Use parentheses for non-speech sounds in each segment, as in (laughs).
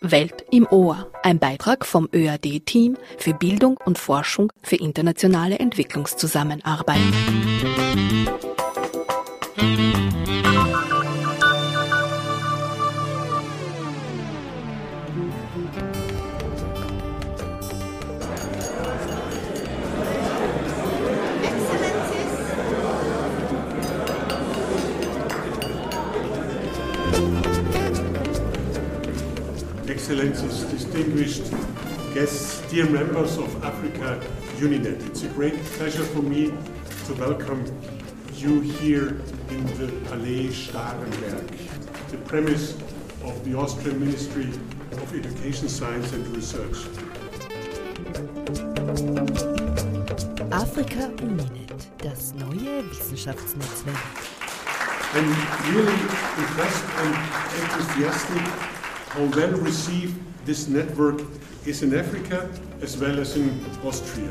Welt im Ohr, ein Beitrag vom ÖAD-Team für Bildung und Forschung für internationale Entwicklungszusammenarbeit. Excellencies, distinguished guests, dear members of Africa Uninet. It's a great pleasure for me to welcome you here in the Palais Starenberg, the premise of the Austrian Ministry of Education, Science and Research. Afrika Uninet, das neue Wissenschaftsnetzwerk. I'm really impressed and enthusiastic how well received this network is in Africa as well as in Austria.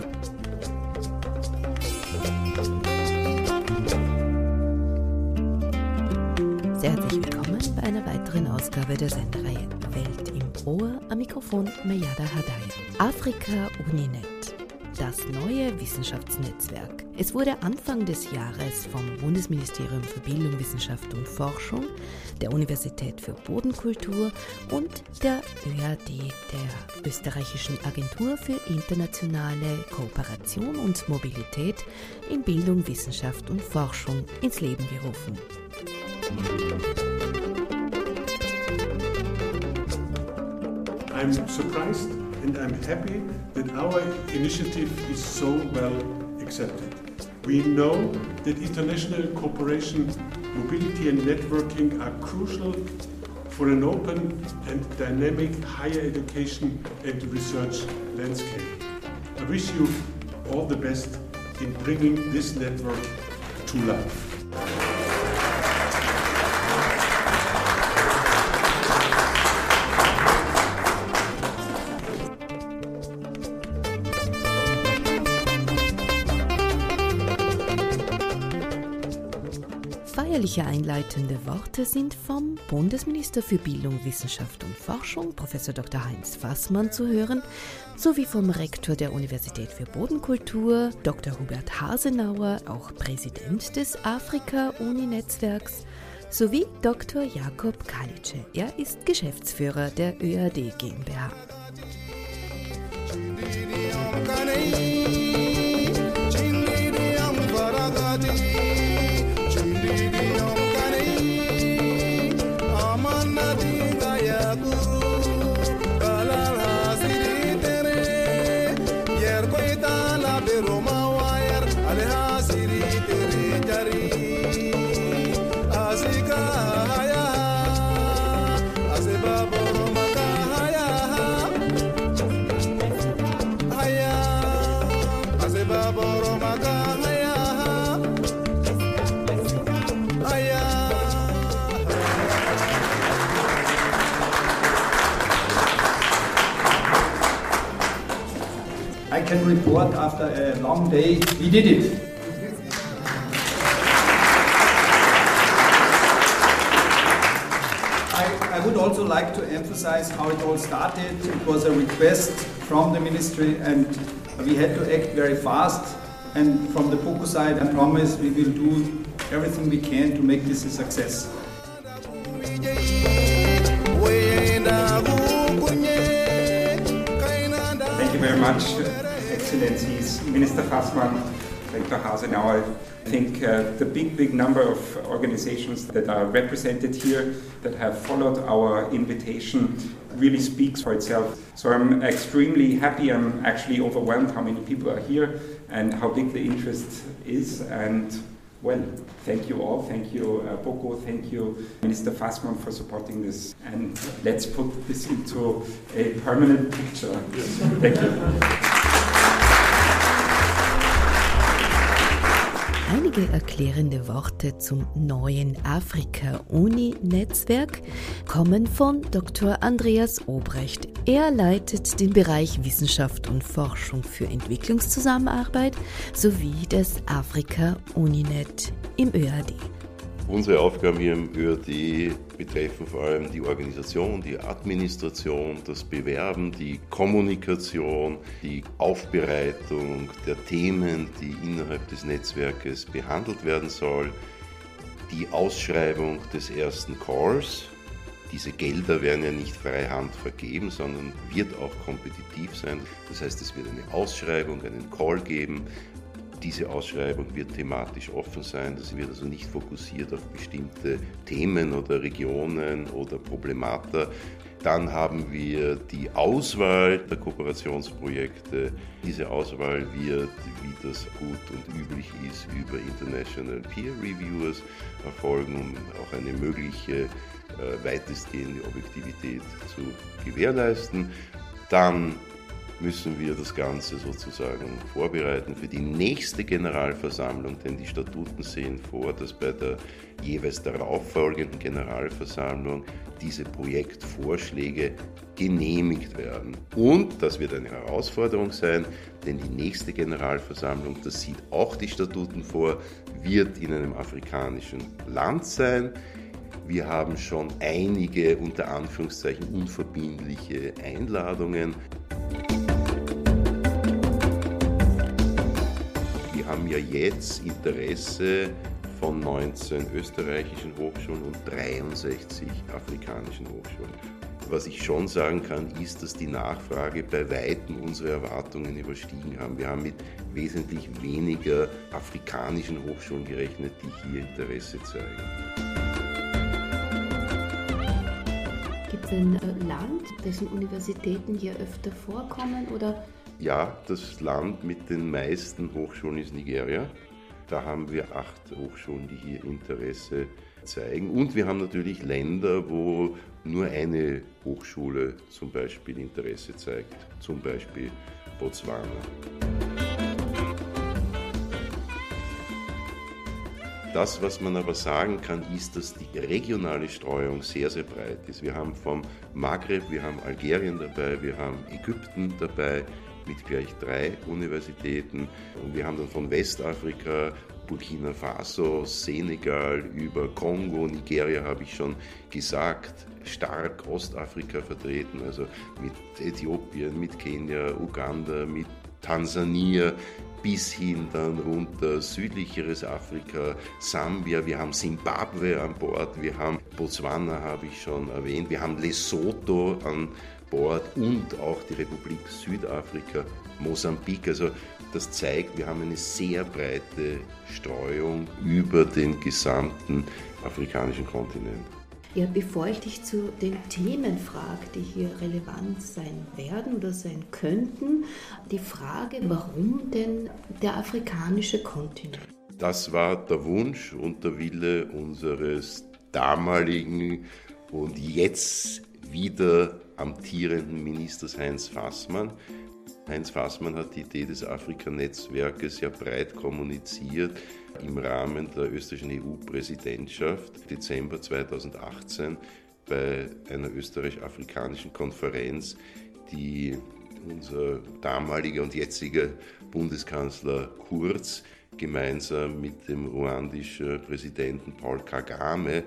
Sehr herzlich willkommen bei einer weiteren Ausgabe der Sendereihe Welt im Ohr am Mikrofon Mayada Hadaya. Afrika Uninet das neue Wissenschaftsnetzwerk. Es wurde Anfang des Jahres vom Bundesministerium für Bildung, Wissenschaft und Forschung, der Universität für Bodenkultur und der ÖAD, der österreichischen Agentur für internationale Kooperation und Mobilität in Bildung, Wissenschaft und Forschung ins Leben gerufen. I'm surprised and I'm happy that our initiative is so well accepted. We know that international cooperation, mobility and networking are crucial for an open and dynamic higher education and research landscape. I wish you all the best in bringing this network to life. Feierliche einleitende Worte sind vom Bundesminister für Bildung, Wissenschaft und Forschung, Prof. Dr. Heinz Fassmann, zu hören, sowie vom Rektor der Universität für Bodenkultur, Dr. Hubert Hasenauer, auch Präsident des Afrika-Uni-Netzwerks, sowie Dr. Jakob Kalice. Er ist Geschäftsführer der ÖAD GmbH. Abu. I can report after a long day, we did it. I, I would also like to emphasize how it all started. It was a request from the ministry and we had to act very fast. And from the POCO side, I promise we will do everything we can to make this a success. Much, Excellencies, Minister Fassmann, Dr. Hasenauer. I think uh, the big, big number of organizations that are represented here that have followed our invitation really speaks for itself. So I'm extremely happy. I'm actually overwhelmed how many people are here and how big the interest is. And well, thank you all. Thank you, uh, Boko. Thank you, Minister Fassmann, for supporting this. And let's put this into a permanent picture. Thank you. Einige erklärende Worte zum neuen Afrika-Uni-Netzwerk kommen von Dr. Andreas Obrecht. Er leitet den Bereich Wissenschaft und Forschung für Entwicklungszusammenarbeit sowie das Afrika-Uninet im ÖAD. Unsere Aufgaben hier im ÖRD betreffen vor allem die Organisation, die Administration, das Bewerben, die Kommunikation, die Aufbereitung der Themen, die innerhalb des Netzwerkes behandelt werden sollen, die Ausschreibung des ersten Calls. Diese Gelder werden ja nicht freihand vergeben, sondern wird auch kompetitiv sein. Das heißt, es wird eine Ausschreibung, einen Call geben, diese Ausschreibung wird thematisch offen sein. Das wird also nicht fokussiert auf bestimmte Themen oder Regionen oder Problemata. Dann haben wir die Auswahl der Kooperationsprojekte. Diese Auswahl wird, wie das gut und üblich ist, über International Peer Reviewers erfolgen, um auch eine mögliche äh, weitestgehende Objektivität zu gewährleisten. Dann müssen wir das Ganze sozusagen vorbereiten für die nächste Generalversammlung, denn die Statuten sehen vor, dass bei der jeweils darauffolgenden Generalversammlung diese Projektvorschläge genehmigt werden. Und das wird eine Herausforderung sein, denn die nächste Generalversammlung, das sieht auch die Statuten vor, wird in einem afrikanischen Land sein. Wir haben schon einige unter Anführungszeichen unverbindliche Einladungen. Haben ja jetzt Interesse von 19 österreichischen Hochschulen und 63 afrikanischen Hochschulen. Was ich schon sagen kann, ist, dass die Nachfrage bei weitem unsere Erwartungen überstiegen haben. Wir haben mit wesentlich weniger afrikanischen Hochschulen gerechnet, die hier Interesse zeigen. Gibt es ein äh, Land, dessen Universitäten hier öfter vorkommen oder ja, das Land mit den meisten Hochschulen ist Nigeria. Da haben wir acht Hochschulen, die hier Interesse zeigen. Und wir haben natürlich Länder, wo nur eine Hochschule zum Beispiel Interesse zeigt, zum Beispiel Botswana. Das, was man aber sagen kann, ist, dass die regionale Streuung sehr, sehr breit ist. Wir haben vom Maghreb, wir haben Algerien dabei, wir haben Ägypten dabei, mit gleich drei Universitäten. Und wir haben dann von Westafrika, Burkina Faso, Senegal über Kongo, Nigeria habe ich schon gesagt, stark Ostafrika vertreten, also mit Äthiopien, mit Kenia, Uganda, mit Tansania, bis hin dann runter südlicheres Afrika, Sambia, wir haben Simbabwe an Bord, wir haben Botswana, habe ich schon erwähnt, wir haben Lesotho an Bord und auch die Republik Südafrika, Mosambik. Also das zeigt, wir haben eine sehr breite Streuung über den gesamten afrikanischen Kontinent. Ja, bevor ich dich zu den Themen frage, die hier relevant sein werden oder sein könnten, die Frage, warum denn der afrikanische Kontinent? Das war der Wunsch und der Wille unseres damaligen und jetzt wieder amtierenden Ministers Heinz Fassmann. Heinz Fassmann hat die Idee des Afrika-Netzwerkes ja breit kommuniziert im Rahmen der österreichischen EU-Präsidentschaft Dezember 2018 bei einer österreich-afrikanischen Konferenz, die unser damaliger und jetziger Bundeskanzler Kurz gemeinsam mit dem ruandischen Präsidenten Paul Kagame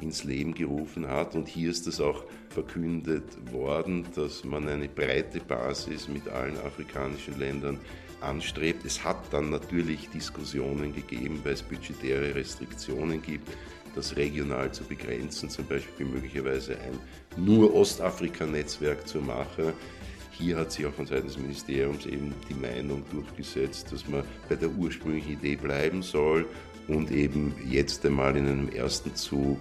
ins Leben gerufen hat. Und hier ist es auch verkündet worden, dass man eine breite Basis mit allen afrikanischen Ländern anstrebt. Es hat dann natürlich Diskussionen gegeben, weil es budgetäre Restriktionen gibt, das regional zu begrenzen, zum Beispiel möglicherweise ein nur Ostafrika-Netzwerk zu machen. Hier hat sich auch von Seiten des Ministeriums eben die Meinung durchgesetzt, dass man bei der ursprünglichen Idee bleiben soll und eben jetzt einmal in einem ersten Zug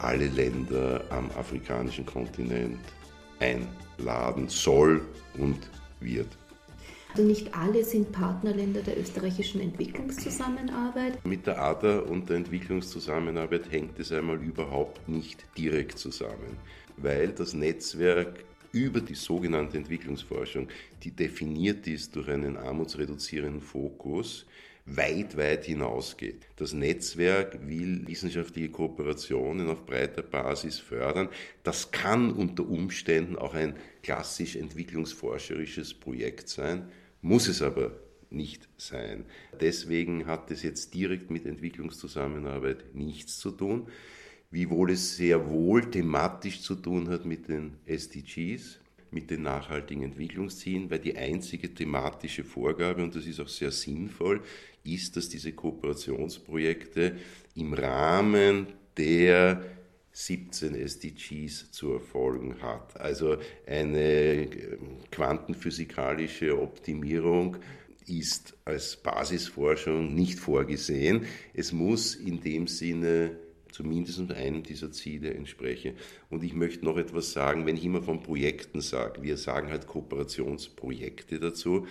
alle Länder am afrikanischen Kontinent einladen soll und wird. Also nicht alle sind Partnerländer der österreichischen Entwicklungszusammenarbeit. Mit der ADA und der Entwicklungszusammenarbeit hängt es einmal überhaupt nicht direkt zusammen, weil das Netzwerk über die sogenannte Entwicklungsforschung, die definiert ist durch einen armutsreduzierenden Fokus, weit, weit hinausgeht. Das Netzwerk will wissenschaftliche Kooperationen auf breiter Basis fördern. Das kann unter Umständen auch ein klassisch entwicklungsforscherisches Projekt sein, muss es aber nicht sein. Deswegen hat es jetzt direkt mit Entwicklungszusammenarbeit nichts zu tun, wiewohl es sehr wohl thematisch zu tun hat mit den SDGs, mit den nachhaltigen Entwicklungszielen, weil die einzige thematische Vorgabe, und das ist auch sehr sinnvoll, ist, dass diese Kooperationsprojekte im Rahmen der 17 SDGs zu erfolgen hat. Also eine quantenphysikalische Optimierung ist als Basisforschung nicht vorgesehen. Es muss in dem Sinne zumindest einem dieser Ziele entsprechen. Und ich möchte noch etwas sagen, wenn ich immer von Projekten sage, wir sagen halt Kooperationsprojekte dazu,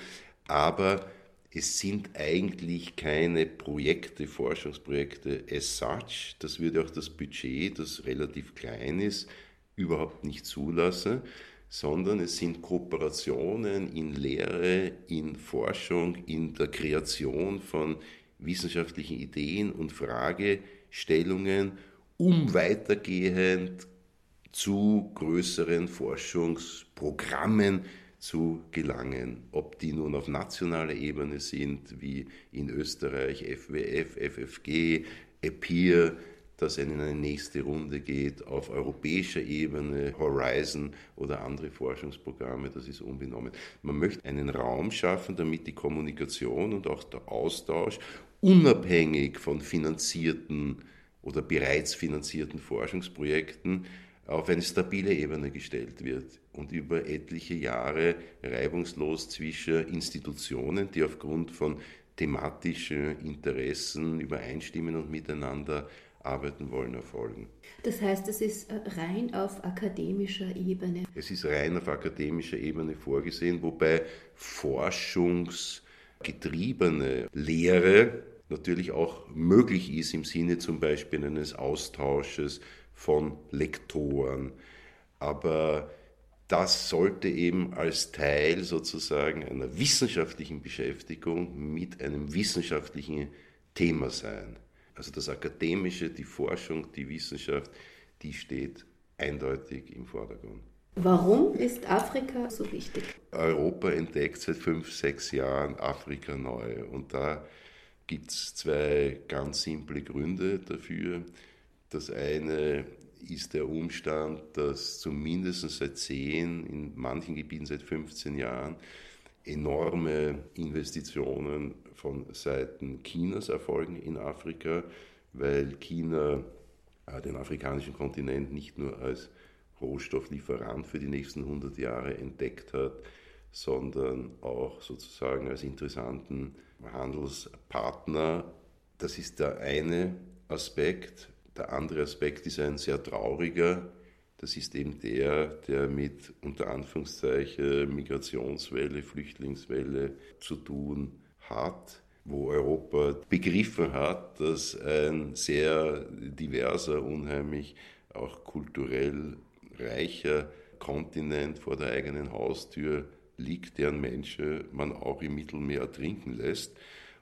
aber es sind eigentlich keine Projekte, Forschungsprojekte as such. Das würde auch das Budget, das relativ klein ist, überhaupt nicht zulassen, sondern es sind Kooperationen in Lehre, in Forschung, in der Kreation von wissenschaftlichen Ideen und Fragestellungen, um weitergehend zu größeren Forschungsprogrammen zu gelangen. Ob die nun auf nationaler Ebene sind, wie in Österreich FWF, FFG, EPIR, das in eine nächste Runde geht, auf europäischer Ebene, Horizon oder andere Forschungsprogramme, das ist unbenommen. Man möchte einen Raum schaffen, damit die Kommunikation und auch der Austausch unabhängig von finanzierten oder bereits finanzierten Forschungsprojekten auf eine stabile Ebene gestellt wird und über etliche Jahre reibungslos zwischen Institutionen, die aufgrund von thematischen Interessen übereinstimmen und miteinander arbeiten wollen, erfolgen. Das heißt, es ist äh, rein auf akademischer Ebene. Es ist rein auf akademischer Ebene vorgesehen, wobei forschungsgetriebene Lehre natürlich auch möglich ist im Sinne zum Beispiel eines Austausches von Lektoren. Aber das sollte eben als Teil sozusagen einer wissenschaftlichen Beschäftigung mit einem wissenschaftlichen Thema sein. Also das Akademische, die Forschung, die Wissenschaft, die steht eindeutig im Vordergrund. Warum ist Afrika so wichtig? Europa entdeckt seit fünf, sechs Jahren Afrika neu. Und da gibt es zwei ganz simple Gründe dafür. Das eine ist der Umstand, dass zumindest seit 10, in manchen Gebieten seit 15 Jahren enorme Investitionen von Seiten Chinas erfolgen in Afrika, weil China äh, den afrikanischen Kontinent nicht nur als Rohstofflieferant für die nächsten 100 Jahre entdeckt hat, sondern auch sozusagen als interessanten Handelspartner. Das ist der eine Aspekt. Der andere Aspekt ist ein sehr trauriger. Das ist eben der, der mit unter Anführungszeichen Migrationswelle, Flüchtlingswelle zu tun hat, wo Europa begriffen hat, dass ein sehr diverser, unheimlich auch kulturell reicher Kontinent vor der eigenen Haustür liegt, deren Menschen man auch im Mittelmeer ertrinken lässt.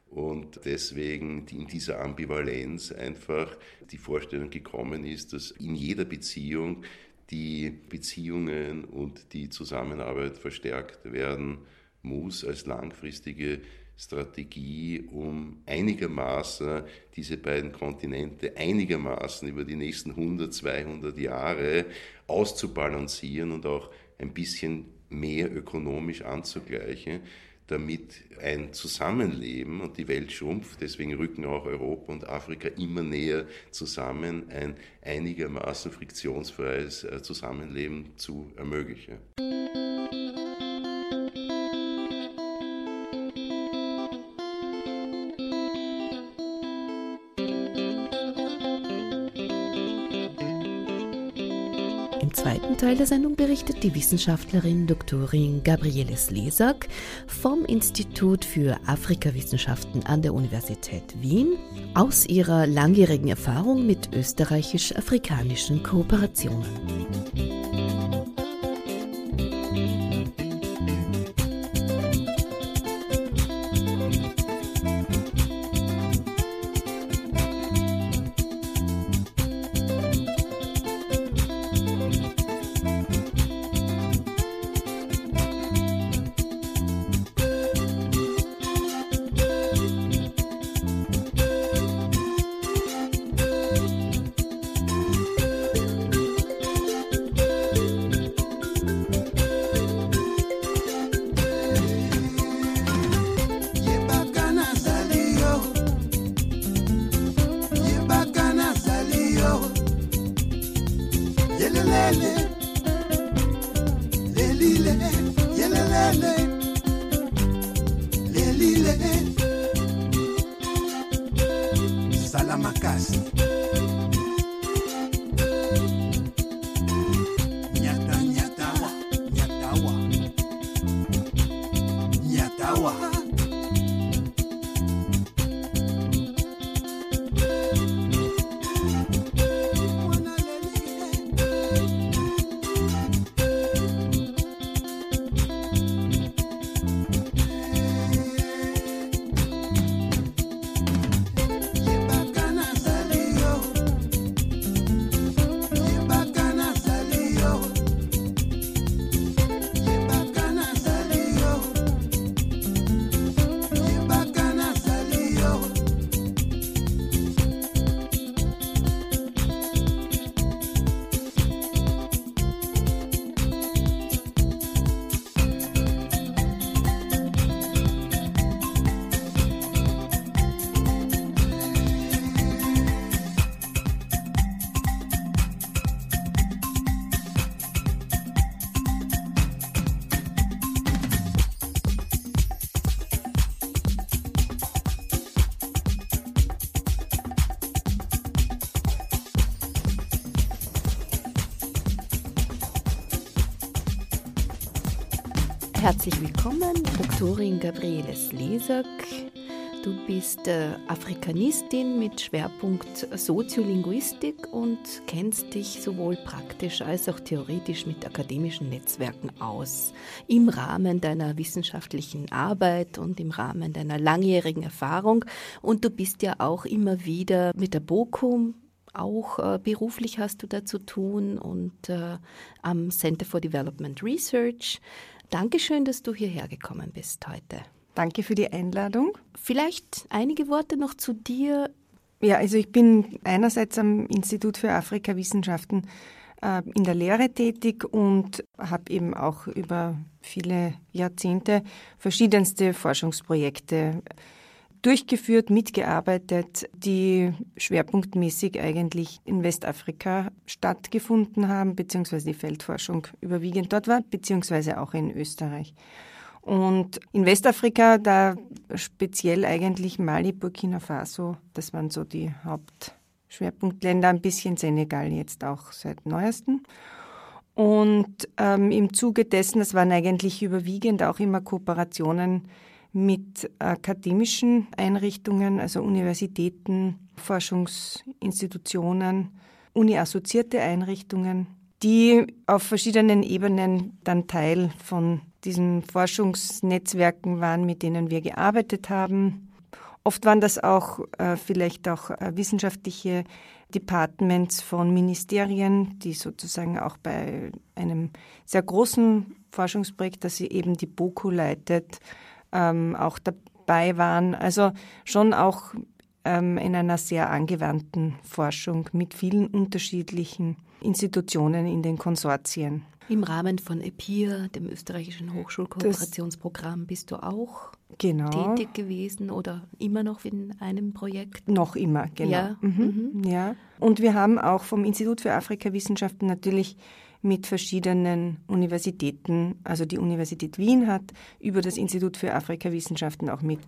Und deswegen in dieser Ambivalenz einfach die Vorstellung gekommen ist, dass in jeder Beziehung die Beziehungen und die Zusammenarbeit verstärkt werden muss als langfristige Strategie, um einigermaßen diese beiden Kontinente einigermaßen über die nächsten 100, 200 Jahre auszubalancieren und auch ein bisschen mehr ökonomisch anzugleichen damit ein Zusammenleben und die Welt schrumpft, deswegen rücken auch Europa und Afrika immer näher zusammen, ein einigermaßen friktionsfreies äh, Zusammenleben zu ermöglichen. Teil der Sendung berichtet die Wissenschaftlerin Doktorin Gabriele Slesak vom Institut für Afrikawissenschaften an der Universität Wien aus ihrer langjährigen Erfahrung mit österreichisch-afrikanischen Kooperationen. Herzlich willkommen, Doktorin Gabriele Slesak. Du bist äh, Afrikanistin mit Schwerpunkt Soziolinguistik und kennst dich sowohl praktisch als auch theoretisch mit akademischen Netzwerken aus. Im Rahmen deiner wissenschaftlichen Arbeit und im Rahmen deiner langjährigen Erfahrung. Und du bist ja auch immer wieder mit der BOKUM auch äh, beruflich hast du da zu tun und äh, am Center for Development Research. Dankeschön, dass du hierher gekommen bist heute. Danke für die Einladung. Vielleicht einige Worte noch zu dir. Ja, also ich bin einerseits am Institut für Afrikawissenschaften äh, in der Lehre tätig und habe eben auch über viele Jahrzehnte verschiedenste Forschungsprojekte durchgeführt, mitgearbeitet, die schwerpunktmäßig eigentlich in Westafrika stattgefunden haben, beziehungsweise die Feldforschung überwiegend dort war, beziehungsweise auch in Österreich. Und in Westafrika, da speziell eigentlich Mali, Burkina Faso, das waren so die Hauptschwerpunktländer, ein bisschen Senegal jetzt auch seit neuestem. Und ähm, im Zuge dessen, das waren eigentlich überwiegend auch immer Kooperationen mit akademischen Einrichtungen, also Universitäten, Forschungsinstitutionen, uni-assoziierte Einrichtungen, die auf verschiedenen Ebenen dann Teil von diesen Forschungsnetzwerken waren, mit denen wir gearbeitet haben. Oft waren das auch äh, vielleicht auch äh, wissenschaftliche Departments von Ministerien, die sozusagen auch bei einem sehr großen Forschungsprojekt, das sie eben die BOKU leitet, ähm, auch dabei waren. Also schon auch ähm, in einer sehr angewandten Forschung mit vielen unterschiedlichen Institutionen in den Konsortien. Im Rahmen von EPIR, dem österreichischen Hochschulkooperationsprogramm, bist du auch genau. tätig gewesen oder immer noch in einem Projekt? Noch immer, genau. Ja. Mhm. Mhm. ja. Und wir haben auch vom Institut für Afrikawissenschaften natürlich mit verschiedenen Universitäten, also die Universität Wien hat über das Institut für Afrikawissenschaften auch mit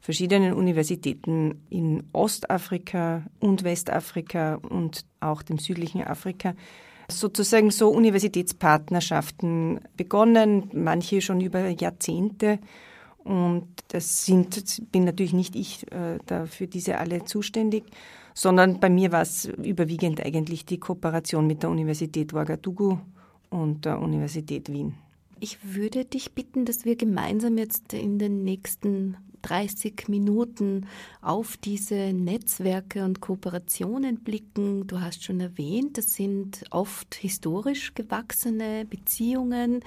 verschiedenen Universitäten in Ostafrika und Westafrika und auch dem südlichen Afrika sozusagen so Universitätspartnerschaften begonnen, manche schon über Jahrzehnte. Und das sind, bin natürlich nicht ich äh, da diese alle zuständig, sondern bei mir war es überwiegend eigentlich die Kooperation mit der Universität Ouagadougou und der Universität Wien. Ich würde dich bitten, dass wir gemeinsam jetzt in den nächsten 30 Minuten auf diese Netzwerke und Kooperationen blicken. Du hast schon erwähnt, das sind oft historisch gewachsene Beziehungen,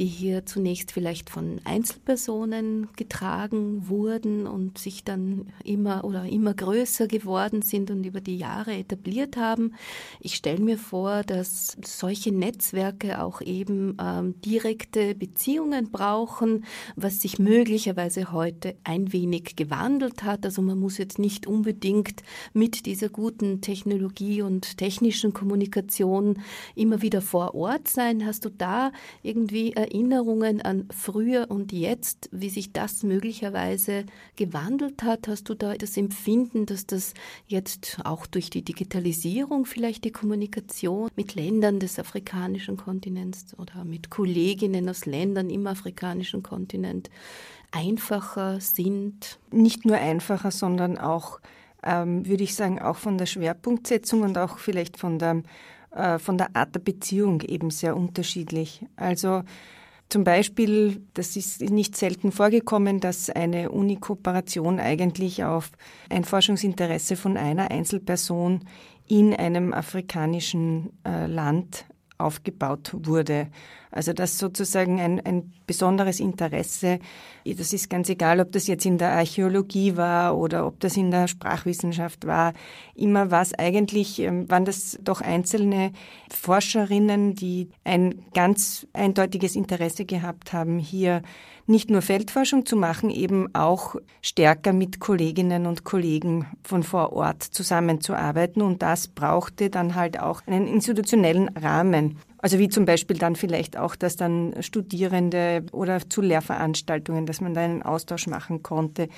die hier zunächst vielleicht von Einzelpersonen getragen wurden und sich dann immer oder immer größer geworden sind und über die Jahre etabliert haben. Ich stelle mir vor, dass solche Netzwerke auch eben ähm, direkte Beziehungen brauchen, was sich möglicherweise heute ein ein wenig gewandelt hat. Also man muss jetzt nicht unbedingt mit dieser guten Technologie und technischen Kommunikation immer wieder vor Ort sein. Hast du da irgendwie Erinnerungen an früher und jetzt, wie sich das möglicherweise gewandelt hat? Hast du da das Empfinden, dass das jetzt auch durch die Digitalisierung vielleicht die Kommunikation mit Ländern des afrikanischen Kontinents oder mit Kolleginnen aus Ländern im afrikanischen Kontinent einfacher sind? Nicht nur einfacher, sondern auch, ähm, würde ich sagen, auch von der Schwerpunktsetzung und auch vielleicht von der, äh, von der Art der Beziehung eben sehr unterschiedlich. Also zum Beispiel, das ist nicht selten vorgekommen, dass eine Uni-Kooperation eigentlich auf ein Forschungsinteresse von einer Einzelperson in einem afrikanischen äh, Land aufgebaut wurde. Also das sozusagen ein, ein besonderes Interesse, das ist ganz egal, ob das jetzt in der Archäologie war oder ob das in der Sprachwissenschaft war, immer war es eigentlich, ähm, waren das doch einzelne Forscherinnen, die ein ganz eindeutiges Interesse gehabt haben, hier nicht nur Feldforschung zu machen, eben auch stärker mit Kolleginnen und Kollegen von vor Ort zusammenzuarbeiten. Und das brauchte dann halt auch einen institutionellen Rahmen. Also wie zum Beispiel dann vielleicht auch, dass dann Studierende oder zu Lehrveranstaltungen, dass man da einen Austausch machen konnte.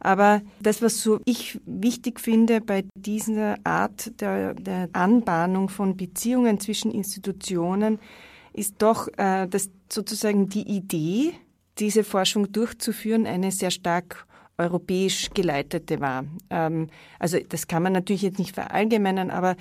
Aber das, was so ich wichtig finde bei dieser Art der, der Anbahnung von Beziehungen zwischen Institutionen, ist doch, äh, dass sozusagen die Idee, diese Forschung durchzuführen, eine sehr stark europäisch geleitete war. Ähm, also das kann man natürlich jetzt nicht verallgemeinern, aber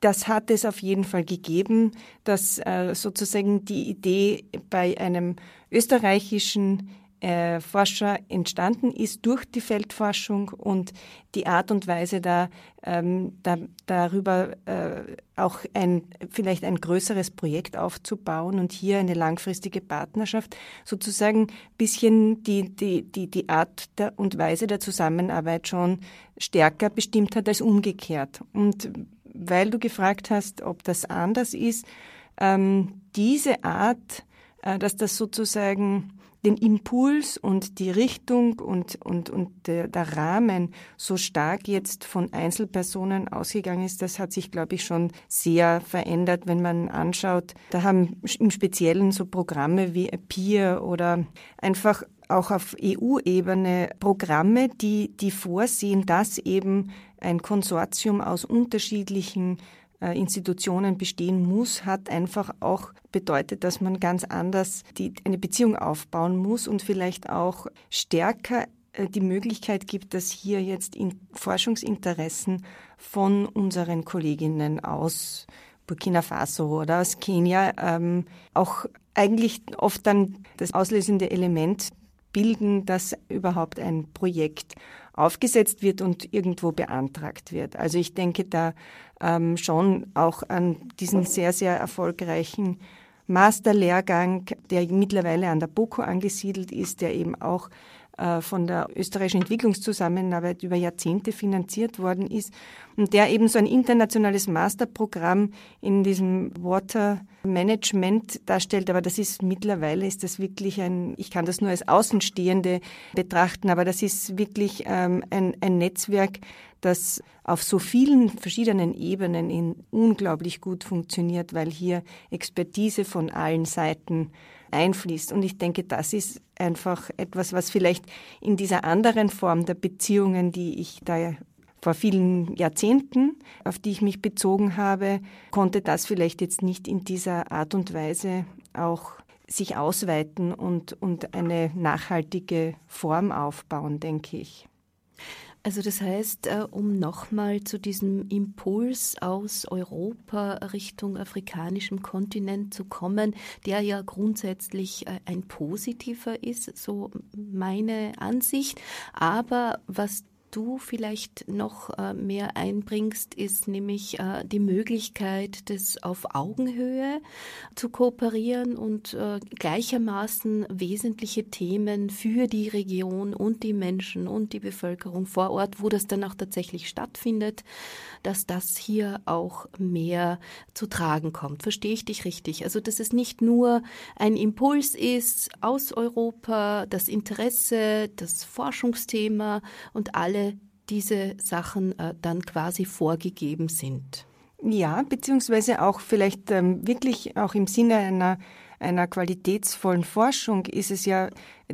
das hat es auf jeden Fall gegeben, dass äh, sozusagen die Idee bei einem österreichischen äh, Forscher entstanden ist durch die Feldforschung und die Art und Weise da, ähm, da darüber äh, auch ein vielleicht ein größeres Projekt aufzubauen und hier eine langfristige Partnerschaft sozusagen bisschen die die die die Art der und Weise der Zusammenarbeit schon stärker bestimmt hat als umgekehrt. Und weil du gefragt hast, ob das anders ist, ähm, diese Art, äh, dass das sozusagen den Impuls und die Richtung und, und, und der, der, Rahmen so stark jetzt von Einzelpersonen ausgegangen ist, das hat sich, glaube ich, schon sehr verändert, wenn man anschaut. Da haben im Speziellen so Programme wie Peer oder einfach auch auf EU-Ebene Programme, die, die vorsehen, dass eben ein Konsortium aus unterschiedlichen Institutionen bestehen muss, hat einfach auch bedeutet, dass man ganz anders die, eine Beziehung aufbauen muss und vielleicht auch stärker äh, die Möglichkeit gibt, dass hier jetzt in Forschungsinteressen von unseren Kolleginnen aus Burkina Faso oder aus Kenia ähm, auch eigentlich oft dann das auslösende Element bilden, dass überhaupt ein Projekt aufgesetzt wird und irgendwo beantragt wird. Also ich denke da ähm, schon auch an diesen sehr, sehr erfolgreichen Masterlehrgang, der mittlerweile an der BOKU angesiedelt ist, der eben auch von der österreichischen Entwicklungszusammenarbeit über Jahrzehnte finanziert worden ist und der eben so ein internationales Masterprogramm in diesem Water Management darstellt. Aber das ist mittlerweile ist das wirklich ein, ich kann das nur als Außenstehende betrachten, aber das ist wirklich ähm, ein, ein Netzwerk, das auf so vielen verschiedenen Ebenen in unglaublich gut funktioniert, weil hier Expertise von allen Seiten einfließt. Und ich denke, das ist einfach etwas, was vielleicht in dieser anderen Form der Beziehungen, die ich da vor vielen Jahrzehnten, auf die ich mich bezogen habe, konnte das vielleicht jetzt nicht in dieser Art und Weise auch sich ausweiten und, und eine nachhaltige Form aufbauen, denke ich. Also das heißt, äh, um nochmal zu diesem Impuls aus Europa Richtung afrikanischem Kontinent zu kommen, der ja grundsätzlich äh, ein positiver ist, so meine Ansicht. Aber was du vielleicht noch äh, mehr einbringst, ist nämlich äh, die Möglichkeit, das auf Augenhöhe zu kooperieren und äh, gleichermaßen wesentliche Themen für die Region und die Menschen und die Bevölkerung vor Ort, wo das dann auch tatsächlich stattfindet, dass das hier auch mehr zu tragen kommt. Verstehe ich dich richtig? Also, dass es nicht nur ein Impuls ist aus Europa, das Interesse, das Forschungsthema und alle diese Sachen äh, dann quasi vorgegeben sind. Ja, beziehungsweise auch vielleicht ähm, wirklich auch im Sinne einer einer qualitätsvollen Forschung ist es ja,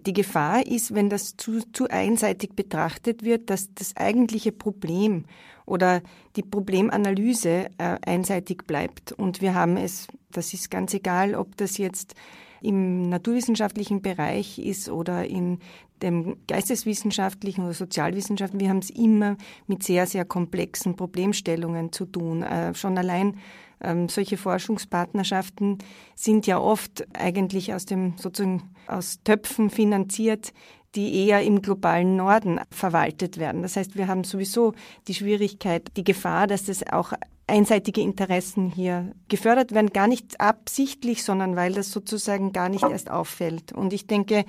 die Gefahr ist, wenn das zu, zu einseitig betrachtet wird, dass das eigentliche Problem oder die Problemanalyse äh, einseitig bleibt. Und wir haben es, das ist ganz egal, ob das jetzt im naturwissenschaftlichen Bereich ist oder in dem geisteswissenschaftlichen oder sozialwissenschaftlichen, wir haben es immer mit sehr, sehr komplexen Problemstellungen zu tun. Äh, schon allein ähm, solche Forschungspartnerschaften sind ja oft eigentlich aus dem sozusagen aus Töpfen finanziert, die eher im globalen Norden verwaltet werden. Das heißt, wir haben sowieso die Schwierigkeit, die Gefahr, dass es auch einseitige Interessen hier gefördert werden, gar nicht absichtlich, sondern weil das sozusagen gar nicht erst auffällt. Und ich denke,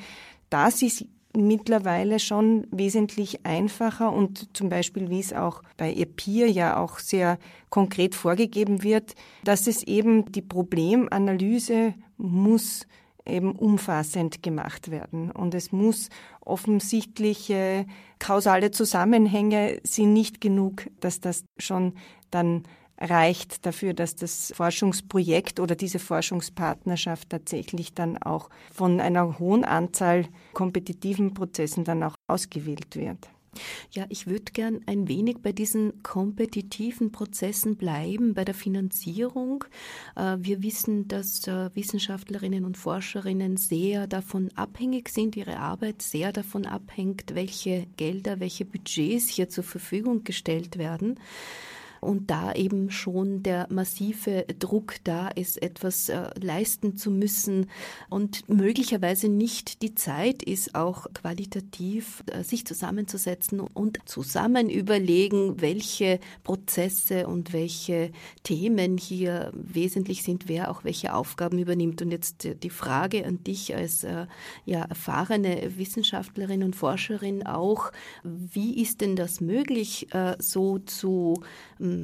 das ist mittlerweile schon wesentlich einfacher und zum Beispiel, wie es auch bei EPIR ja auch sehr konkret vorgegeben wird, dass es eben die Problemanalyse muss eben umfassend gemacht werden. Und es muss offensichtliche kausale Zusammenhänge sind nicht genug, dass das schon dann reicht dafür, dass das Forschungsprojekt oder diese Forschungspartnerschaft tatsächlich dann auch von einer hohen Anzahl kompetitiven Prozessen dann auch ausgewählt wird. Ja, ich würde gern ein wenig bei diesen kompetitiven Prozessen bleiben, bei der Finanzierung. Äh, wir wissen, dass äh, Wissenschaftlerinnen und Forscherinnen sehr davon abhängig sind, ihre Arbeit sehr davon abhängt, welche Gelder, welche Budgets hier zur Verfügung gestellt werden und da eben schon der massive Druck da ist, etwas äh, leisten zu müssen und möglicherweise nicht die Zeit ist, auch qualitativ äh, sich zusammenzusetzen und zusammen überlegen, welche Prozesse und welche Themen hier wesentlich sind, wer auch welche Aufgaben übernimmt. Und jetzt die Frage an dich als äh, ja, erfahrene Wissenschaftlerin und Forscherin auch, wie ist denn das möglich, äh, so zu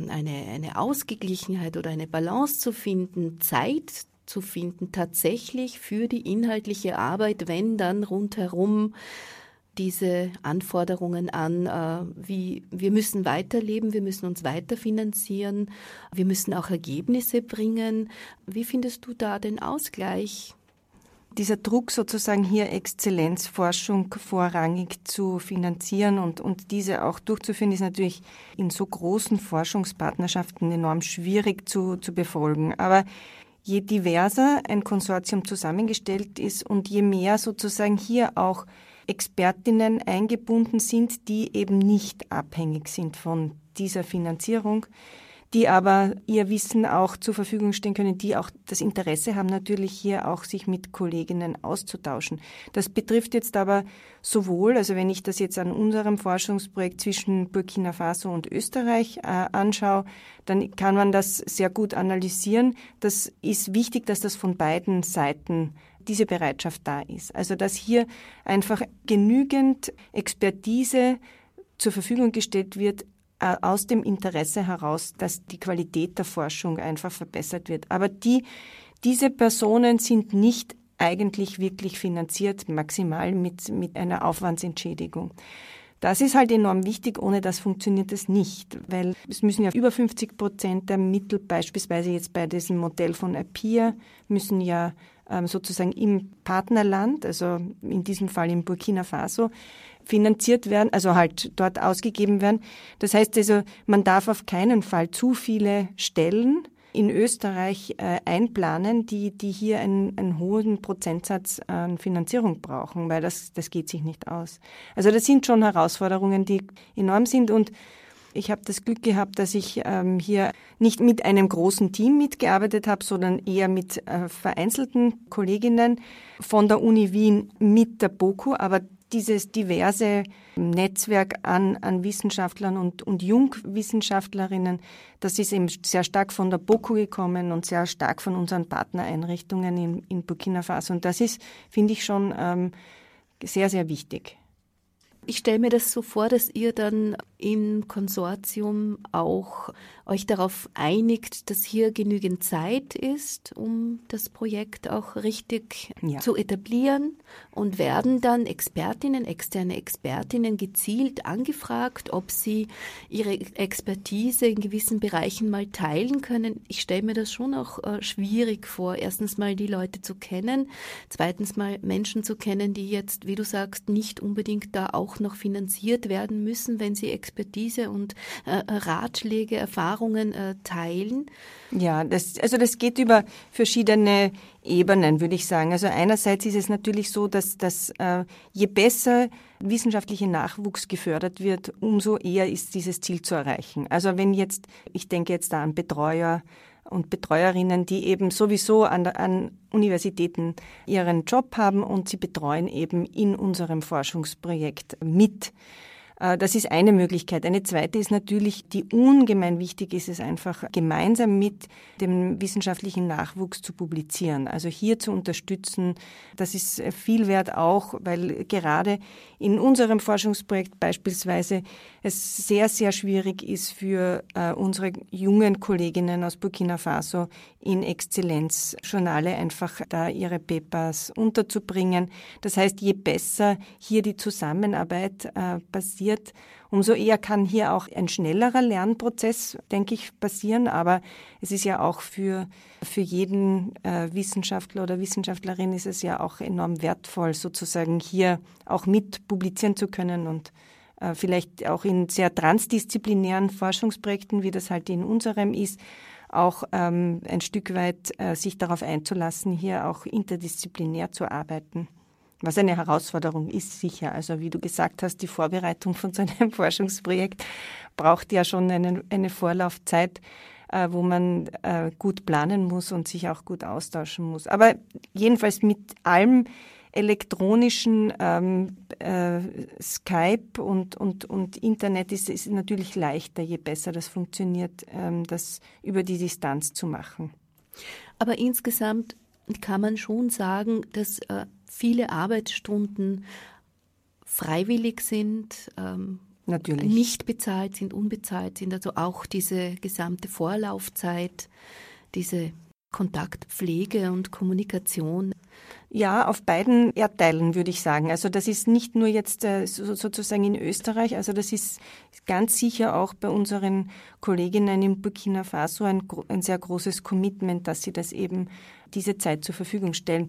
eine, eine Ausgeglichenheit oder eine Balance zu finden, Zeit zu finden, tatsächlich für die inhaltliche Arbeit, wenn dann rundherum diese Anforderungen an, äh, wie wir müssen weiterleben, wir müssen uns weiterfinanzieren, wir müssen auch Ergebnisse bringen. Wie findest du da den Ausgleich? Dieser Druck sozusagen hier Exzellenzforschung vorrangig zu finanzieren und, und diese auch durchzuführen, ist natürlich in so großen Forschungspartnerschaften enorm schwierig zu, zu befolgen. Aber je diverser ein Konsortium zusammengestellt ist und je mehr sozusagen hier auch Expertinnen eingebunden sind, die eben nicht abhängig sind von dieser Finanzierung, die aber ihr Wissen auch zur Verfügung stehen können, die auch das Interesse haben, natürlich hier auch sich mit Kolleginnen auszutauschen. Das betrifft jetzt aber sowohl, also wenn ich das jetzt an unserem Forschungsprojekt zwischen Burkina Faso und Österreich äh, anschaue, dann kann man das sehr gut analysieren. Das ist wichtig, dass das von beiden Seiten diese Bereitschaft da ist. Also dass hier einfach genügend Expertise zur Verfügung gestellt wird, aus dem Interesse heraus, dass die Qualität der Forschung einfach verbessert wird. Aber die, diese Personen sind nicht eigentlich wirklich finanziert, maximal mit, mit einer Aufwandsentschädigung. Das ist halt enorm wichtig, ohne das funktioniert es nicht, weil es müssen ja über 50 Prozent der Mittel, beispielsweise jetzt bei diesem Modell von APIA, müssen ja ähm, sozusagen im Partnerland, also in diesem Fall in Burkina Faso, finanziert werden, also halt dort ausgegeben werden. Das heißt also, man darf auf keinen Fall zu viele Stellen in Österreich äh, einplanen, die, die hier einen, einen hohen Prozentsatz an Finanzierung brauchen, weil das, das geht sich nicht aus. Also das sind schon Herausforderungen, die enorm sind und ich habe das Glück gehabt, dass ich ähm, hier nicht mit einem großen Team mitgearbeitet habe, sondern eher mit äh, vereinzelten Kolleginnen von der Uni Wien mit der BOKU. Aber dieses diverse Netzwerk an, an Wissenschaftlern und, und Jungwissenschaftlerinnen, das ist eben sehr stark von der BOKU gekommen und sehr stark von unseren Partnereinrichtungen in, in Burkina Faso. Und das ist, finde ich, schon ähm, sehr, sehr wichtig. Ich stelle mir das so vor, dass ihr dann im Konsortium auch euch darauf einigt, dass hier genügend Zeit ist, um das Projekt auch richtig ja. zu etablieren und werden dann Expertinnen, externe Expertinnen gezielt angefragt, ob sie ihre Expertise in gewissen Bereichen mal teilen können. Ich stelle mir das schon auch äh, schwierig vor, erstens mal die Leute zu kennen, zweitens mal Menschen zu kennen, die jetzt, wie du sagst, nicht unbedingt da auch noch finanziert werden müssen, wenn sie Expertise und äh, Ratschläge, Erfahrungen äh, teilen? Ja, das, also das geht über verschiedene Ebenen, würde ich sagen. Also einerseits ist es natürlich so, dass, dass äh, je besser wissenschaftlicher Nachwuchs gefördert wird, umso eher ist dieses Ziel zu erreichen. Also wenn jetzt, ich denke jetzt da an Betreuer, und Betreuerinnen, die eben sowieso an, an, Universitäten ihren Job haben und sie betreuen eben in unserem Forschungsprojekt mit. Äh, das ist eine Möglichkeit. Eine zweite ist natürlich, die ungemein wichtig ist, es einfach gemeinsam mit dem wissenschaftlichen Nachwuchs zu publizieren. Also hier zu unterstützen, das ist viel wert auch, weil gerade in unserem Forschungsprojekt beispielsweise es sehr, sehr schwierig ist für äh, unsere jungen Kolleginnen aus Burkina Faso in Exzellenzjournale einfach da ihre Papers unterzubringen. Das heißt, je besser hier die Zusammenarbeit äh, passiert, umso eher kann hier auch ein schnellerer Lernprozess, denke ich, passieren. Aber es ist ja auch für, für jeden äh, Wissenschaftler oder Wissenschaftlerin ist es ja auch enorm wertvoll, sozusagen hier auch mit publizieren zu können und äh, vielleicht auch in sehr transdisziplinären Forschungsprojekten, wie das halt in unserem ist, auch ähm, ein Stück weit äh, sich darauf einzulassen, hier auch interdisziplinär zu arbeiten. Was eine Herausforderung ist, sicher. Also wie du gesagt hast, die Vorbereitung von so einem (laughs) Forschungsprojekt braucht ja schon eine, eine Vorlaufzeit, äh, wo man äh, gut planen muss und sich auch gut austauschen muss. Aber jedenfalls mit allem elektronischen ähm, äh, Skype und, und, und Internet ist es natürlich leichter, je besser das funktioniert, ähm, das über die Distanz zu machen. Aber insgesamt kann man schon sagen, dass äh, viele Arbeitsstunden freiwillig sind, ähm, Natürlich. nicht bezahlt sind, unbezahlt sind. Also auch diese gesamte Vorlaufzeit, diese Kontaktpflege und Kommunikation. Ja, auf beiden Erdteilen würde ich sagen. Also das ist nicht nur jetzt äh, sozusagen in Österreich, also das ist ganz sicher auch bei unseren Kolleginnen in Burkina Faso ein, ein sehr großes Commitment, dass sie das eben diese Zeit zur Verfügung stellen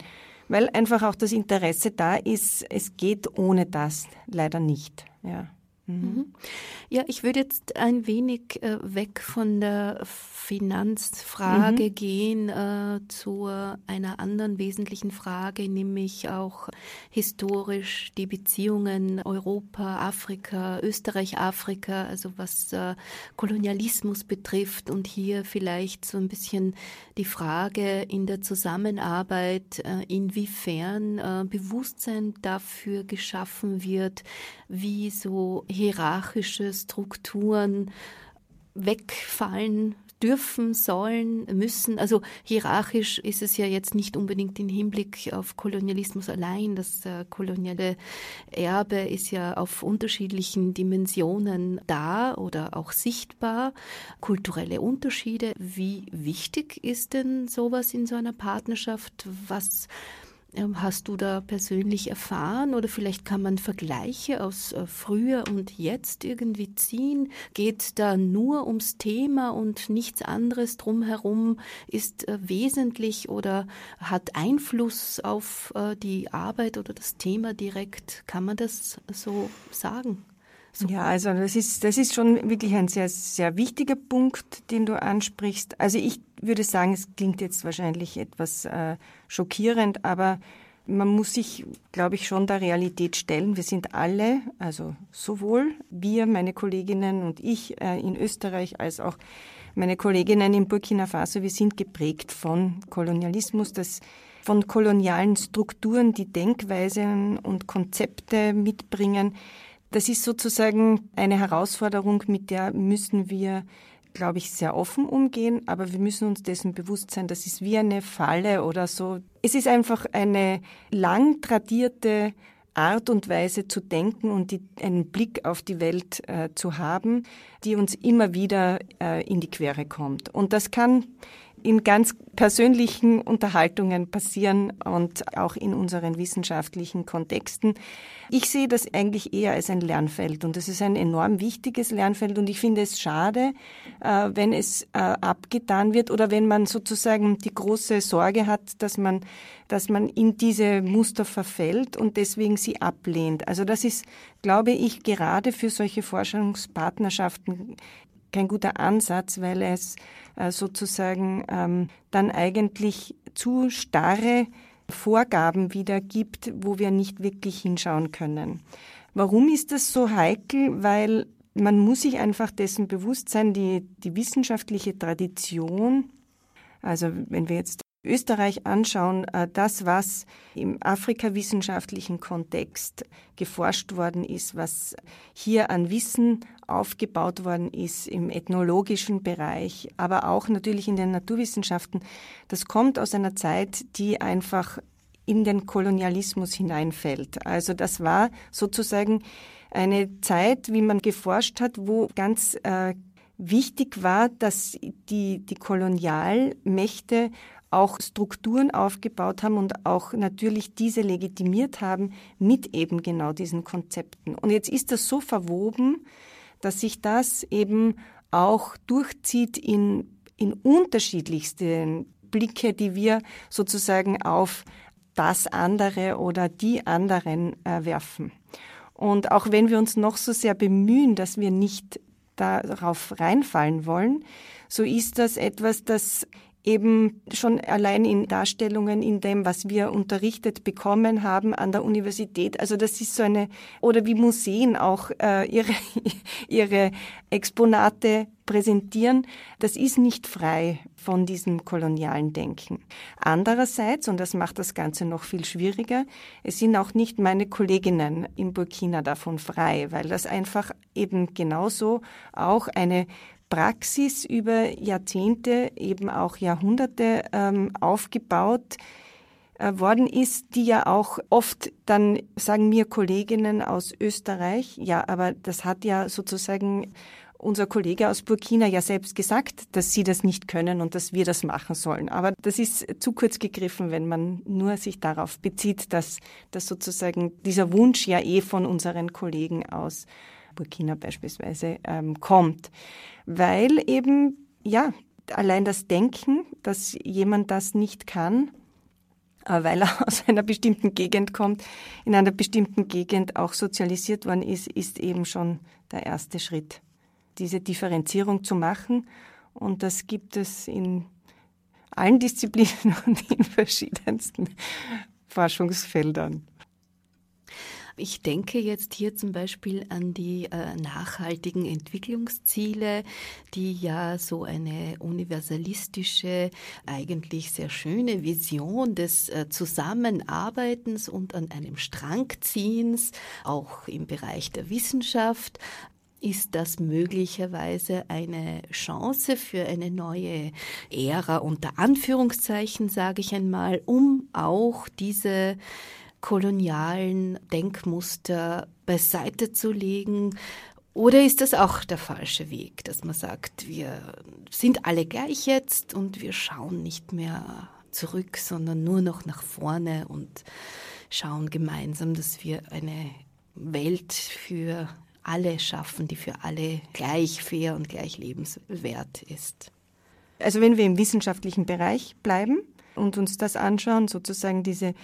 weil einfach auch das Interesse da ist, es geht ohne das leider nicht. Ja. Mhm. mhm. Ja, ich würde jetzt ein wenig äh, weg von der Finanzfrage mhm. gehen äh, zu einer anderen wesentlichen Frage, nämlich auch historisch die Beziehungen Europa, Afrika, Österreich, Afrika, also was äh, Kolonialismus betrifft und hier vielleicht so ein bisschen die Frage in der Zusammenarbeit, äh, inwiefern äh, Bewusstsein dafür geschaffen wird, wie so hierarchische Strukturen wegfallen dürfen, sollen, müssen. Also hierarchisch ist es ja jetzt nicht unbedingt im Hinblick auf Kolonialismus allein. Das äh, koloniale Erbe ist ja auf unterschiedlichen Dimensionen da oder auch sichtbar. Kulturelle Unterschiede. Wie wichtig ist denn sowas in so einer Partnerschaft? Was hast du da persönlich erfahren oder vielleicht kann man Vergleiche aus äh, früher und jetzt irgendwie ziehen? Geht da nur ums Thema und nichts anderes drumherum ist äh, wesentlich oder hat Einfluss auf äh, die Arbeit oder das Thema direkt? Kann man das so sagen? Super. Ja, also das ist, das ist schon wirklich ein sehr, sehr wichtiger Punkt, den du ansprichst. Also ich würde sagen, es klingt jetzt wahrscheinlich etwas äh, schockierend, aber man muss sich, glaube ich, schon der Realität stellen. Wir sind alle, also sowohl wir, meine Kolleginnen und ich äh, in Österreich, als auch meine Kolleginnen in Burkina Faso, wir sind geprägt von Kolonialismus, das von kolonialen Strukturen, die Denkweisen und Konzepte mitbringen. Das ist sozusagen eine Herausforderung, mit der müssen wir, glaube ich, sehr offen umgehen, aber wir müssen uns dessen bewusst sein, das ist wie eine Falle oder so. Es ist einfach eine lang tradierte Art und Weise zu denken und die, einen Blick auf die Welt äh, zu haben, die uns immer wieder äh, in die Quere kommt. Und das kann in ganz persönlichen Unterhaltungen passieren und auch in unseren wissenschaftlichen Kontexten. Ich sehe das eigentlich eher als ein Lernfeld und es ist ein enorm wichtiges Lernfeld und ich finde es schade, äh, wenn es äh, abgetan wird oder wenn man sozusagen die große Sorge hat, dass man, dass man in diese Muster verfällt und deswegen sie ablehnt. Also das ist, glaube ich, gerade für solche Forschungspartnerschaften kein guter Ansatz, weil es äh, sozusagen ähm, dann eigentlich zu starre Vorgaben wieder gibt, wo wir nicht wirklich hinschauen können. Warum ist das so heikel? Weil man muss sich einfach dessen bewusst sein, die, die wissenschaftliche Tradition, also wenn wir jetzt Österreich anschauen, äh, das, was im afrikawissenschaftlichen Kontext geforscht worden ist, was hier an Wissen aufgebaut worden ist im ethnologischen Bereich, aber auch natürlich in den Naturwissenschaften, das kommt aus einer Zeit, die einfach in den Kolonialismus hineinfällt. Also das war sozusagen eine Zeit, wie man geforscht hat, wo ganz äh, wichtig war, dass die, die Kolonialmächte auch Strukturen aufgebaut haben und auch natürlich diese legitimiert haben mit eben genau diesen Konzepten. Und jetzt ist das so verwoben, dass sich das eben auch durchzieht in, in unterschiedlichsten Blicke, die wir sozusagen auf das andere oder die anderen äh, werfen. Und auch wenn wir uns noch so sehr bemühen, dass wir nicht darauf reinfallen wollen, so ist das etwas, das eben schon allein in Darstellungen in dem, was wir unterrichtet bekommen haben an der Universität. Also das ist so eine, oder wie Museen auch äh, ihre, (laughs) ihre Exponate präsentieren, das ist nicht frei von diesem kolonialen Denken. Andererseits, und das macht das Ganze noch viel schwieriger, es sind auch nicht meine Kolleginnen in Burkina davon frei, weil das einfach eben genauso auch eine Praxis über Jahrzehnte, eben auch Jahrhunderte ähm, aufgebaut äh, worden ist, die ja auch oft dann sagen mir Kolleginnen aus Österreich, ja, aber das hat ja sozusagen unser Kollege aus Burkina ja selbst gesagt, dass sie das nicht können und dass wir das machen sollen. Aber das ist zu kurz gegriffen, wenn man nur sich darauf bezieht, dass, dass sozusagen dieser Wunsch ja eh von unseren Kollegen aus Burkina beispielsweise ähm, kommt. Weil eben, ja, allein das Denken, dass jemand das nicht kann, äh, weil er (laughs) aus einer bestimmten Gegend kommt, in einer bestimmten Gegend auch sozialisiert worden ist, ist eben schon der erste Schritt, diese Differenzierung zu machen. Und das gibt es in allen Disziplinen (laughs) und in verschiedensten Forschungsfeldern. Ich denke jetzt hier zum Beispiel an die äh, nachhaltigen Entwicklungsziele, die ja so eine universalistische, eigentlich sehr schöne Vision des äh, Zusammenarbeitens und an einem Strang ziehens, auch im Bereich der Wissenschaft, ist das möglicherweise eine Chance für eine neue Ära unter Anführungszeichen, sage ich einmal, um auch diese kolonialen Denkmuster beiseite zu legen? Oder ist das auch der falsche Weg, dass man sagt, wir sind alle gleich jetzt und wir schauen nicht mehr zurück, sondern nur noch nach vorne und schauen gemeinsam, dass wir eine Welt für alle schaffen, die für alle gleich fair und gleich lebenswert ist. Also wenn wir im wissenschaftlichen Bereich bleiben und uns das anschauen, sozusagen diese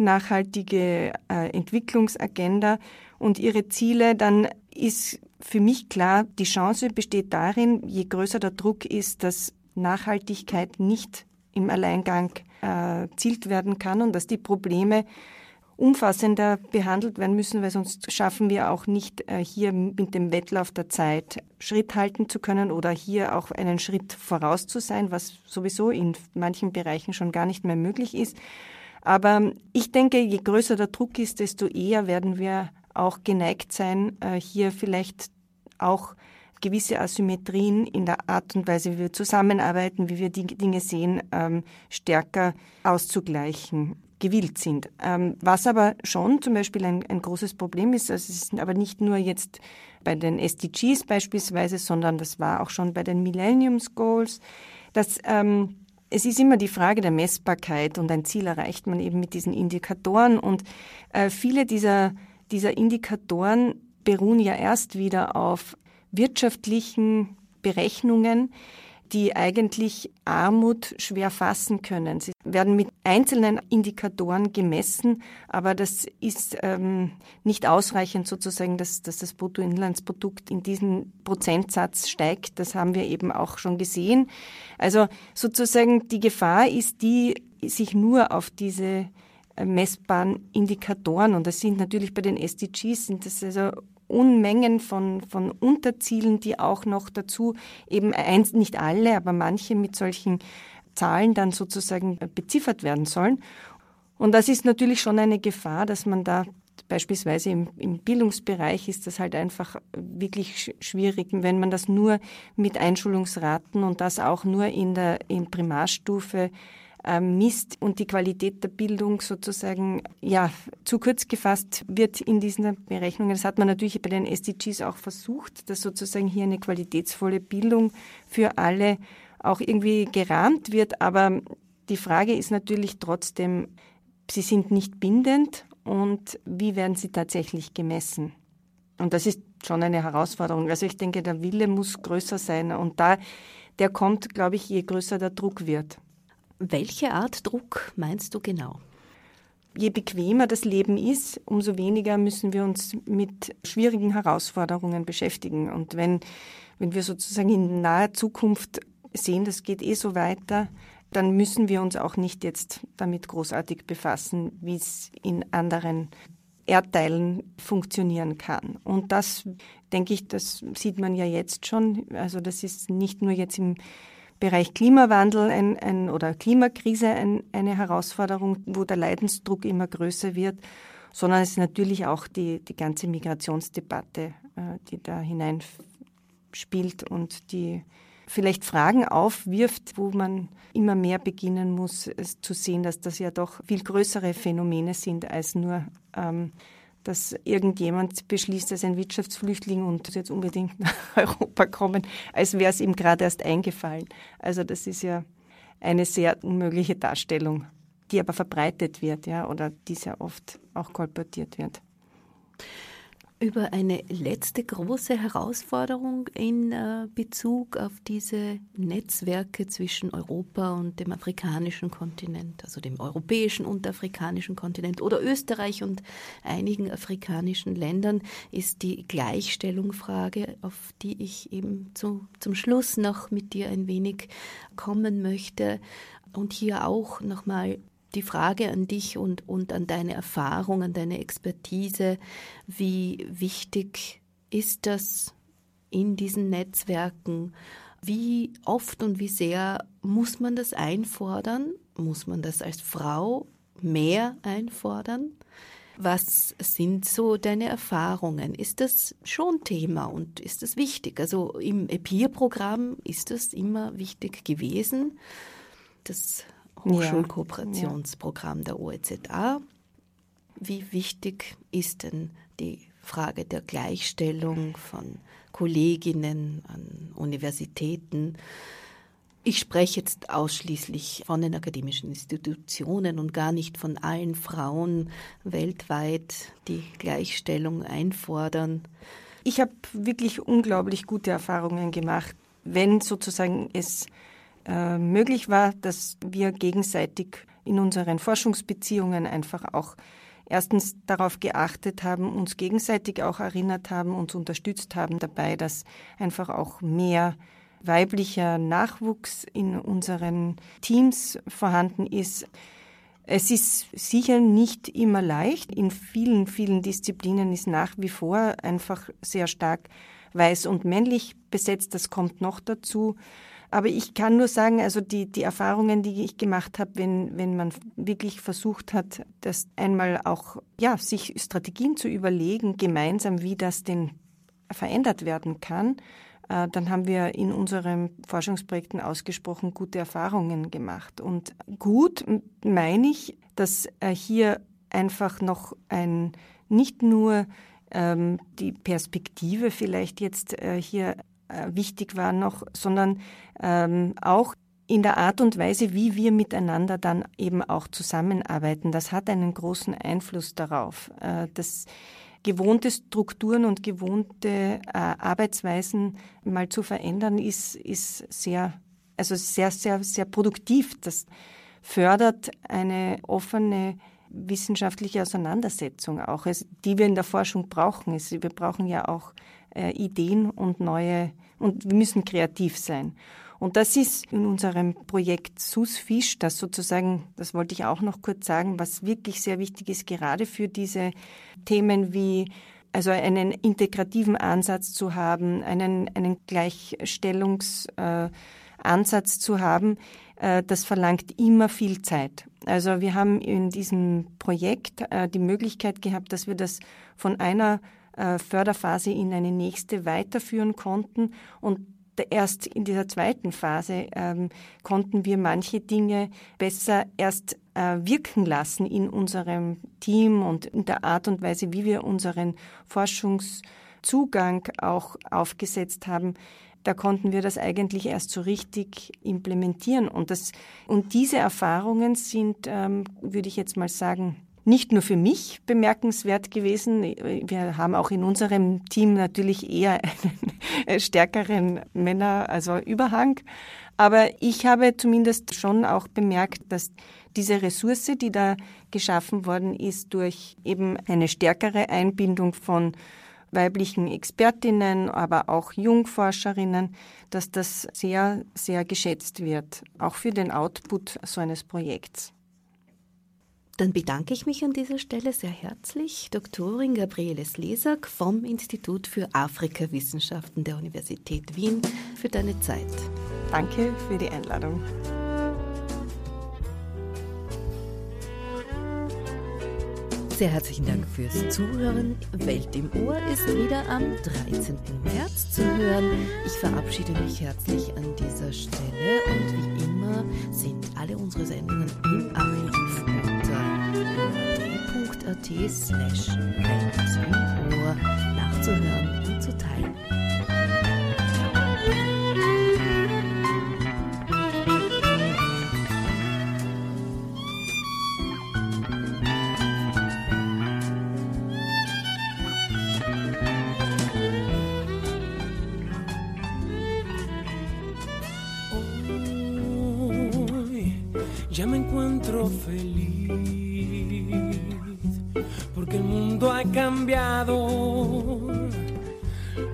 nachhaltige äh, Entwicklungsagenda und ihre Ziele, dann ist für mich klar, die Chance besteht darin, je größer der Druck ist, dass Nachhaltigkeit nicht im Alleingang äh, erzielt werden kann und dass die Probleme umfassender behandelt werden müssen, weil sonst schaffen wir auch nicht, äh, hier mit dem Wettlauf der Zeit Schritt halten zu können oder hier auch einen Schritt voraus zu sein, was sowieso in manchen Bereichen schon gar nicht mehr möglich ist. Aber ich denke, je größer der Druck ist, desto eher werden wir auch geneigt sein, äh, hier vielleicht auch gewisse Asymmetrien in der Art und Weise, wie wir zusammenarbeiten, wie wir die Dinge sehen, ähm, stärker auszugleichen gewillt sind. Ähm, was aber schon zum Beispiel ein, ein großes Problem ist, also es ist aber nicht nur jetzt bei den SDGs beispielsweise, sondern das war auch schon bei den Millenniums Goals, dass ähm, es ist immer die Frage der Messbarkeit und ein Ziel erreicht man eben mit diesen Indikatoren und äh, viele dieser, dieser Indikatoren beruhen ja erst wieder auf wirtschaftlichen Berechnungen, die eigentlich Armut schwer fassen können. Sie werden mit einzelnen Indikatoren gemessen, aber das ist ähm, nicht ausreichend sozusagen, dass, dass das Bruttoinlandsprodukt in diesen Prozentsatz steigt. Das haben wir eben auch schon gesehen. Also sozusagen die Gefahr ist die, sich nur auf diese äh, messbaren Indikatoren, und das sind natürlich bei den SDGs, sind das also Unmengen von, von Unterzielen, die auch noch dazu eben eins, nicht alle, aber manche mit solchen Zahlen dann sozusagen beziffert werden sollen. Und das ist natürlich schon eine Gefahr, dass man da beispielsweise im, im Bildungsbereich ist das halt einfach wirklich schwierig, wenn man das nur mit Einschulungsraten und das auch nur in der in Primarstufe ähm, misst und die Qualität der Bildung sozusagen ja zu kurz gefasst wird in diesen Berechnungen. Das hat man natürlich bei den SDGs auch versucht, dass sozusagen hier eine qualitätsvolle Bildung für alle auch irgendwie gerahmt wird. Aber die Frage ist natürlich trotzdem, sie sind nicht bindend und wie werden sie tatsächlich gemessen? Und das ist schon eine Herausforderung. Also ich denke, der Wille muss größer sein und da, der kommt, glaube ich, je größer der Druck wird. Welche Art Druck meinst du genau? Je bequemer das Leben ist, umso weniger müssen wir uns mit schwierigen Herausforderungen beschäftigen. Und wenn, wenn wir sozusagen in naher Zukunft sehen, das geht eh so weiter, dann müssen wir uns auch nicht jetzt damit großartig befassen, wie es in anderen Erdteilen funktionieren kann. Und das, denke ich, das sieht man ja jetzt schon. Also das ist nicht nur jetzt im Bereich Klimawandel ein, ein, oder Klimakrise ein, eine Herausforderung, wo der Leidensdruck immer größer wird, sondern es ist natürlich auch die, die ganze Migrationsdebatte, äh, die da hineinspielt und die vielleicht Fragen aufwirft, wo man immer mehr beginnen muss, zu sehen, dass das ja doch viel größere Phänomene sind als nur ähm, dass irgendjemand beschließt, als ein Wirtschaftsflüchtling und jetzt unbedingt (laughs) nach Europa kommen, als wäre es ihm gerade erst eingefallen. Also das ist ja eine sehr unmögliche Darstellung, die aber verbreitet wird, ja, oder die sehr oft auch kolportiert wird über eine letzte große Herausforderung in äh, Bezug auf diese Netzwerke zwischen Europa und dem afrikanischen Kontinent, also dem europäischen und afrikanischen Kontinent oder Österreich und einigen afrikanischen Ländern, ist die Gleichstellungsfrage, auf die ich eben zu, zum Schluss noch mit dir ein wenig kommen möchte und hier auch nochmal die Frage an dich und, und an deine Erfahrung, an deine Expertise, wie wichtig ist das in diesen Netzwerken? Wie oft und wie sehr muss man das einfordern? Muss man das als Frau mehr einfordern? Was sind so deine Erfahrungen? Ist das schon Thema und ist das wichtig? Also im EPIR-Programm ist das immer wichtig gewesen. Das Hochschulkooperationsprogramm der OEZA. Wie wichtig ist denn die Frage der Gleichstellung von Kolleginnen an Universitäten? Ich spreche jetzt ausschließlich von den akademischen Institutionen und gar nicht von allen Frauen weltweit, die Gleichstellung einfordern. Ich habe wirklich unglaublich gute Erfahrungen gemacht, wenn sozusagen es äh, möglich war, dass wir gegenseitig in unseren Forschungsbeziehungen einfach auch erstens darauf geachtet haben, uns gegenseitig auch erinnert haben, uns unterstützt haben dabei, dass einfach auch mehr weiblicher Nachwuchs in unseren Teams vorhanden ist. Es ist sicher nicht immer leicht. In vielen, vielen Disziplinen ist nach wie vor einfach sehr stark weiß und männlich besetzt. Das kommt noch dazu. Aber ich kann nur sagen, also die, die Erfahrungen, die ich gemacht habe, wenn, wenn man wirklich versucht hat, das einmal auch, ja, sich Strategien zu überlegen, gemeinsam, wie das denn verändert werden kann, äh, dann haben wir in unseren Forschungsprojekten ausgesprochen gute Erfahrungen gemacht. Und gut meine ich, dass äh, hier einfach noch ein, nicht nur ähm, die Perspektive vielleicht jetzt äh, hier wichtig war noch, sondern ähm, auch in der Art und Weise, wie wir miteinander dann eben auch zusammenarbeiten. Das hat einen großen Einfluss darauf. Äh, das gewohnte Strukturen und gewohnte äh, Arbeitsweisen mal zu verändern, ist, ist sehr, also sehr, sehr, sehr produktiv. Das fördert eine offene wissenschaftliche Auseinandersetzung auch, also die wir in der Forschung brauchen. wir brauchen ja auch äh, Ideen und neue, und wir müssen kreativ sein. Und das ist in unserem Projekt SUSFISH, das sozusagen, das wollte ich auch noch kurz sagen, was wirklich sehr wichtig ist, gerade für diese Themen wie also einen integrativen Ansatz zu haben, einen, einen Gleichstellungsansatz äh, zu haben, äh, das verlangt immer viel Zeit. Also wir haben in diesem Projekt äh, die Möglichkeit gehabt, dass wir das von einer Förderphase in eine nächste weiterführen konnten und erst in dieser zweiten Phase ähm, konnten wir manche Dinge besser erst äh, wirken lassen in unserem Team und in der Art und Weise, wie wir unseren Forschungszugang auch aufgesetzt haben. Da konnten wir das eigentlich erst so richtig implementieren. Und, das, und diese Erfahrungen sind, ähm, würde ich jetzt mal sagen, nicht nur für mich bemerkenswert gewesen. Wir haben auch in unserem Team natürlich eher einen (laughs) stärkeren Männer, also Überhang. Aber ich habe zumindest schon auch bemerkt, dass diese Ressource, die da geschaffen worden ist durch eben eine stärkere Einbindung von weiblichen Expertinnen, aber auch Jungforscherinnen, dass das sehr, sehr geschätzt wird, auch für den Output so eines Projekts. Dann bedanke ich mich an dieser Stelle sehr herzlich, Doktorin Gabriele Slesak vom Institut für Afrikawissenschaften der Universität Wien, für deine Zeit. Danke für die Einladung. Sehr herzlichen Dank fürs Zuhören. Welt im Ohr ist wieder am 13. März zu hören. Ich verabschiede mich herzlich an dieser Stelle und wie immer sind alle unsere Sendungen im Archiv ard.at slash Ohr nachzuhören und zu teilen.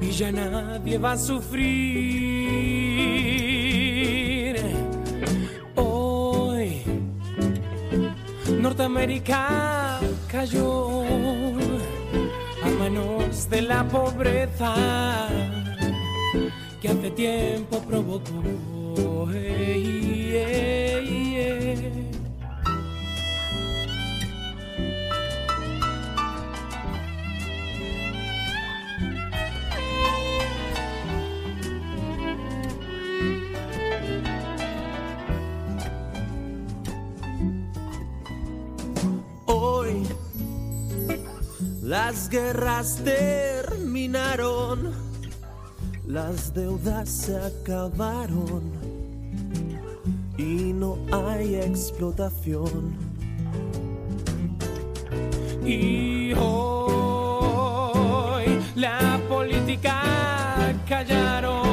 Y ya nadie va a sufrir. Hoy Norteamérica cayó a manos de la pobreza que hace tiempo provocó. Las guerras terminaron, las deudas se acabaron y no hay explotación. Y hoy la política callaron.